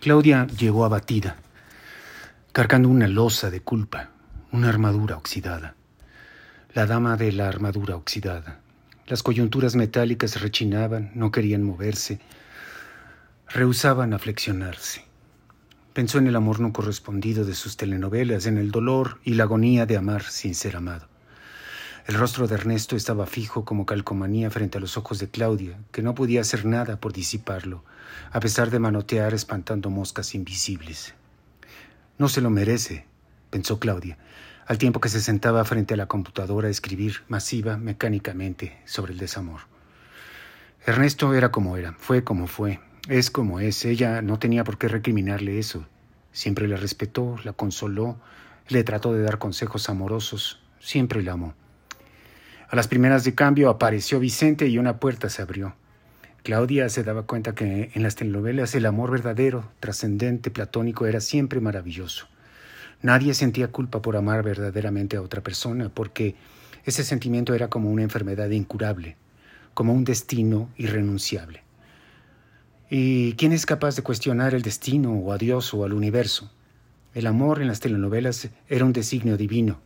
Claudia llegó abatida, cargando una losa de culpa, una armadura oxidada. La dama de la armadura oxidada. Las coyunturas metálicas rechinaban, no querían moverse, rehusaban a flexionarse. Pensó en el amor no correspondido de sus telenovelas, en el dolor y la agonía de amar sin ser amado. El rostro de Ernesto estaba fijo como calcomanía frente a los ojos de Claudia, que no podía hacer nada por disiparlo, a pesar de manotear espantando moscas invisibles. No se lo merece, pensó Claudia, al tiempo que se sentaba frente a la computadora a escribir masiva, mecánicamente, sobre el desamor. Ernesto era como era, fue como fue, es como es. Ella no tenía por qué recriminarle eso. Siempre le respetó, la consoló, le trató de dar consejos amorosos, siempre la amó. A las primeras de cambio apareció Vicente y una puerta se abrió. Claudia se daba cuenta que en las telenovelas el amor verdadero, trascendente, platónico era siempre maravilloso. Nadie sentía culpa por amar verdaderamente a otra persona, porque ese sentimiento era como una enfermedad incurable, como un destino irrenunciable. ¿Y quién es capaz de cuestionar el destino o a Dios o al universo? El amor en las telenovelas era un designio divino,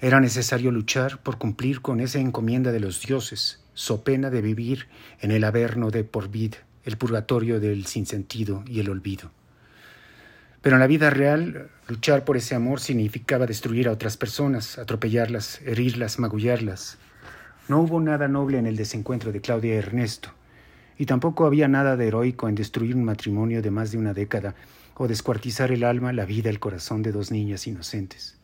era necesario luchar por cumplir con esa encomienda de los dioses, so pena de vivir en el averno de por vida, el purgatorio del sinsentido y el olvido. Pero en la vida real, luchar por ese amor significaba destruir a otras personas, atropellarlas, herirlas, magullarlas. No hubo nada noble en el desencuentro de Claudia y Ernesto, y tampoco había nada de heroico en destruir un matrimonio de más de una década o descuartizar el alma, la vida, el corazón de dos niñas inocentes.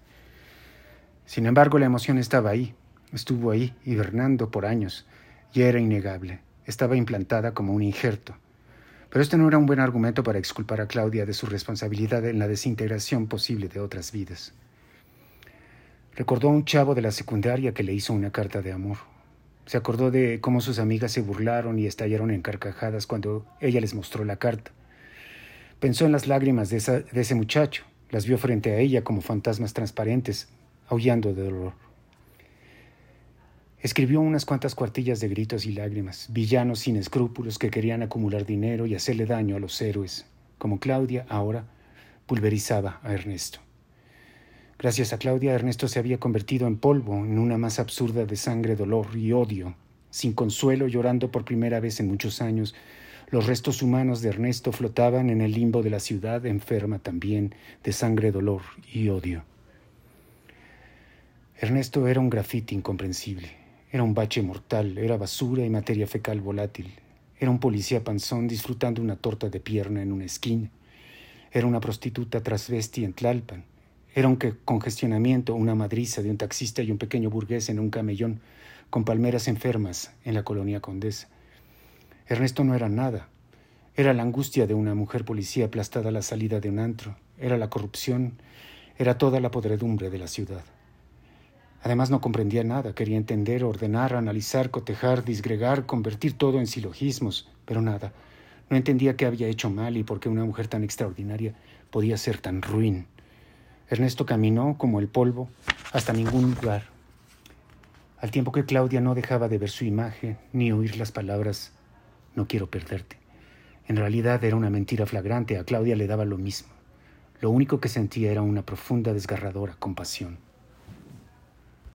Sin embargo, la emoción estaba ahí, estuvo ahí, hibernando por años, y era innegable, estaba implantada como un injerto. Pero este no era un buen argumento para exculpar a Claudia de su responsabilidad en la desintegración posible de otras vidas. Recordó a un chavo de la secundaria que le hizo una carta de amor. Se acordó de cómo sus amigas se burlaron y estallaron en carcajadas cuando ella les mostró la carta. Pensó en las lágrimas de, de ese muchacho, las vio frente a ella como fantasmas transparentes, aullando de dolor. Escribió unas cuantas cuartillas de gritos y lágrimas, villanos sin escrúpulos que querían acumular dinero y hacerle daño a los héroes, como Claudia ahora pulverizaba a Ernesto. Gracias a Claudia, Ernesto se había convertido en polvo, en una masa absurda de sangre, dolor y odio. Sin consuelo, llorando por primera vez en muchos años, los restos humanos de Ernesto flotaban en el limbo de la ciudad enferma también de sangre, dolor y odio. Ernesto era un grafiti incomprensible, era un bache mortal, era basura y materia fecal volátil, era un policía panzón disfrutando una torta de pierna en una esquina, era una prostituta trasvesti en Tlalpan, era un congestionamiento, una madriza de un taxista y un pequeño burgués en un camellón con palmeras enfermas en la colonia Condesa. Ernesto no era nada, era la angustia de una mujer policía aplastada a la salida de un antro, era la corrupción, era toda la podredumbre de la ciudad. Además no comprendía nada, quería entender, ordenar, analizar, cotejar, disgregar, convertir todo en silogismos, pero nada. No entendía qué había hecho mal y por qué una mujer tan extraordinaria podía ser tan ruin. Ernesto caminó como el polvo hasta ningún lugar, al tiempo que Claudia no dejaba de ver su imagen ni oír las palabras no quiero perderte. En realidad era una mentira flagrante, a Claudia le daba lo mismo. Lo único que sentía era una profunda, desgarradora compasión.